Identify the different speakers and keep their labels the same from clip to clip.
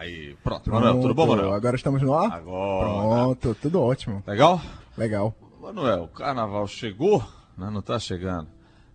Speaker 1: Aí, pronto. Manuel, tudo bom, Manuel?
Speaker 2: Agora estamos no ar?
Speaker 1: Agora.
Speaker 2: Pronto, tudo ótimo.
Speaker 1: Legal?
Speaker 2: Legal.
Speaker 1: Manuel, o carnaval chegou, né? não está chegando.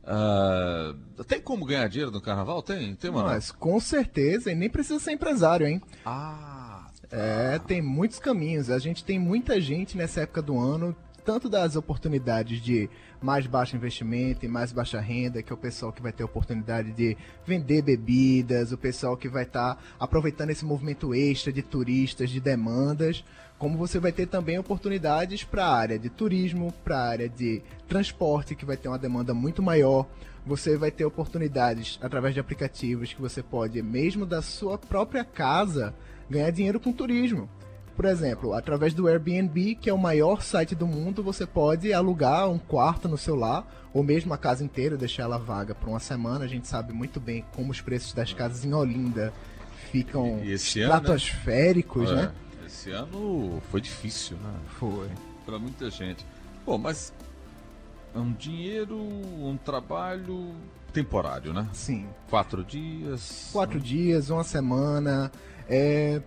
Speaker 1: Ah, tem como ganhar dinheiro no carnaval? Tem, tem, Manuel?
Speaker 2: Mas com certeza, e nem precisa ser empresário, hein?
Speaker 1: Ah,
Speaker 2: É, tem muitos caminhos. A gente tem muita gente nessa época do ano, tanto das oportunidades de mais baixo investimento e mais baixa renda, que é o pessoal que vai ter oportunidade de vender bebidas, o pessoal que vai estar aproveitando esse movimento extra de turistas, de demandas, como você vai ter também oportunidades para a área de turismo, para a área de transporte, que vai ter uma demanda muito maior. Você vai ter oportunidades através de aplicativos que você pode, mesmo da sua própria casa, ganhar dinheiro com turismo. Por exemplo, através do Airbnb, que é o maior site do mundo, você pode alugar um quarto no seu lar, ou mesmo a casa inteira, deixar ela vaga por uma semana. A gente sabe muito bem como os preços das casas em Olinda ficam
Speaker 1: ano, né?
Speaker 2: estratosféricos,
Speaker 1: é,
Speaker 2: né?
Speaker 1: esse ano foi difícil, né?
Speaker 2: Foi.
Speaker 1: Para muita gente. Pô, mas é um dinheiro, um trabalho temporário, né?
Speaker 2: Sim.
Speaker 1: Quatro dias.
Speaker 2: Quatro dias, uma semana. É...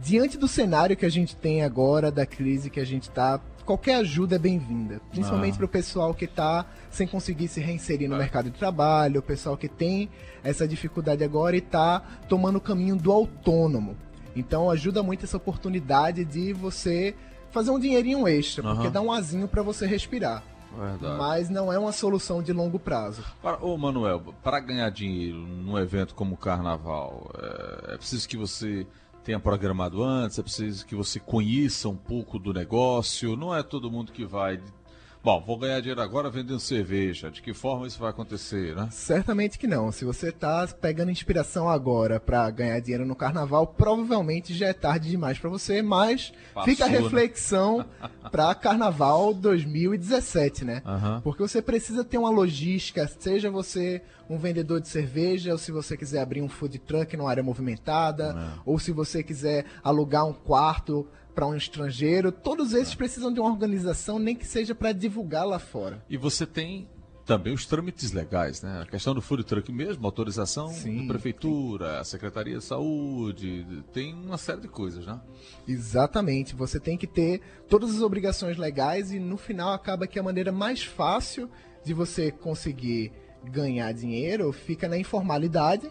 Speaker 2: Diante do cenário que a gente tem agora, da crise que a gente tá, qualquer ajuda é bem-vinda. Principalmente
Speaker 1: Ah.
Speaker 2: para o pessoal que tá sem conseguir se reinserir no
Speaker 1: É.
Speaker 2: mercado de trabalho, o pessoal que tem essa dificuldade agora e tá tomando o caminho do autônomo. Então ajuda muito essa oportunidade de você fazer um dinheirinho extra, porque
Speaker 1: Aham.
Speaker 2: dá um azinho para você respirar.
Speaker 1: Verdade.
Speaker 2: Mas não é uma solução de longo prazo.
Speaker 1: Para, ô Manuel, para ganhar dinheiro num evento como o Carnaval, é, é preciso que você tenha programado antes, é preciso que você conheça um pouco do negócio, não é todo mundo que vai. Bom, vou ganhar dinheiro agora vendendo cerveja. De que forma isso vai acontecer, né?
Speaker 2: Certamente que não. Se você tá pegando inspiração agora pra ganhar dinheiro no carnaval, provavelmente já é tarde demais pra você, mas
Speaker 1: Passou,
Speaker 2: fica a
Speaker 1: né?
Speaker 2: reflexão pra carnaval 2017, né?
Speaker 1: Aham.
Speaker 2: Porque você precisa ter uma logística, seja você um vendedor de cerveja, ou se você quiser abrir um food truck numa área movimentada,
Speaker 1: É.
Speaker 2: ou se você quiser alugar um quarto para um estrangeiro, todos esses precisam de uma organização, nem que seja para divulgar lá fora.
Speaker 1: E você tem também os trâmites legais, né? A questão do food truck mesmo, autorização
Speaker 2: Sim,
Speaker 1: da prefeitura, a Secretaria de Saúde, tem uma série de coisas, né?
Speaker 2: Exatamente, você tem que ter todas as obrigações legais e no final acaba que a maneira mais fácil de você conseguir ganhar dinheiro fica na informalidade.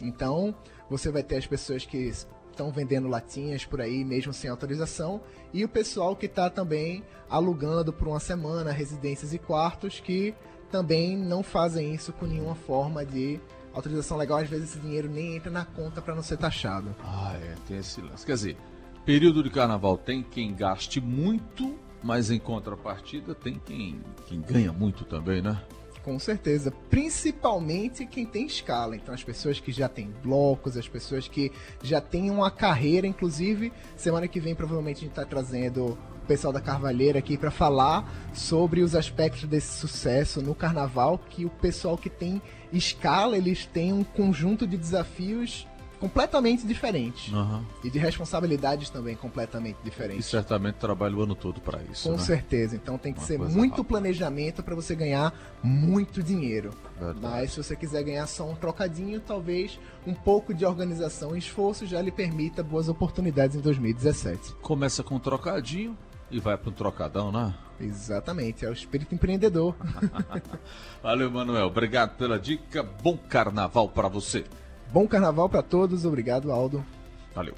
Speaker 2: Então, você vai ter as pessoas que estão vendendo latinhas por aí mesmo sem autorização e o pessoal que está também alugando por uma semana residências e quartos que também não fazem isso com nenhuma forma de autorização legal. Às vezes esse dinheiro nem entra na conta para não ser taxado.
Speaker 1: Ah, é, tem esse lance. Quer dizer, período de carnaval tem quem gaste muito, mas em contrapartida tem quem, quem ganha muito também, né?
Speaker 2: Com certeza, principalmente quem tem escala. Então, as pessoas que já têm blocos, as pessoas que já têm uma carreira, inclusive, semana que vem provavelmente a gente está trazendo o pessoal da Carvalheira aqui para falar sobre os aspectos desse sucesso no carnaval, que o pessoal que tem escala, eles têm um conjunto de desafios completamente diferentes
Speaker 1: Aham.
Speaker 2: e de responsabilidades também completamente
Speaker 1: E
Speaker 2: diferentes.
Speaker 1: certamente trabalha o ano todo para isso.
Speaker 2: Com
Speaker 1: né?
Speaker 2: certeza. Então tem que
Speaker 1: Uma
Speaker 2: ser muito
Speaker 1: rápida.
Speaker 2: planejamento para você ganhar muito dinheiro.
Speaker 1: Verdade.
Speaker 2: Mas se você quiser ganhar só um trocadinho, talvez um pouco de organização e esforço já lhe permita boas oportunidades em 2017.
Speaker 1: Começa com um trocadinho e vai para um trocadão, né?
Speaker 2: Exatamente, é o espírito empreendedor.
Speaker 1: Valeu, Manuel. Obrigado pela dica. Bom carnaval para você.
Speaker 2: Bom carnaval para todos, obrigado Aldo.
Speaker 1: Valeu.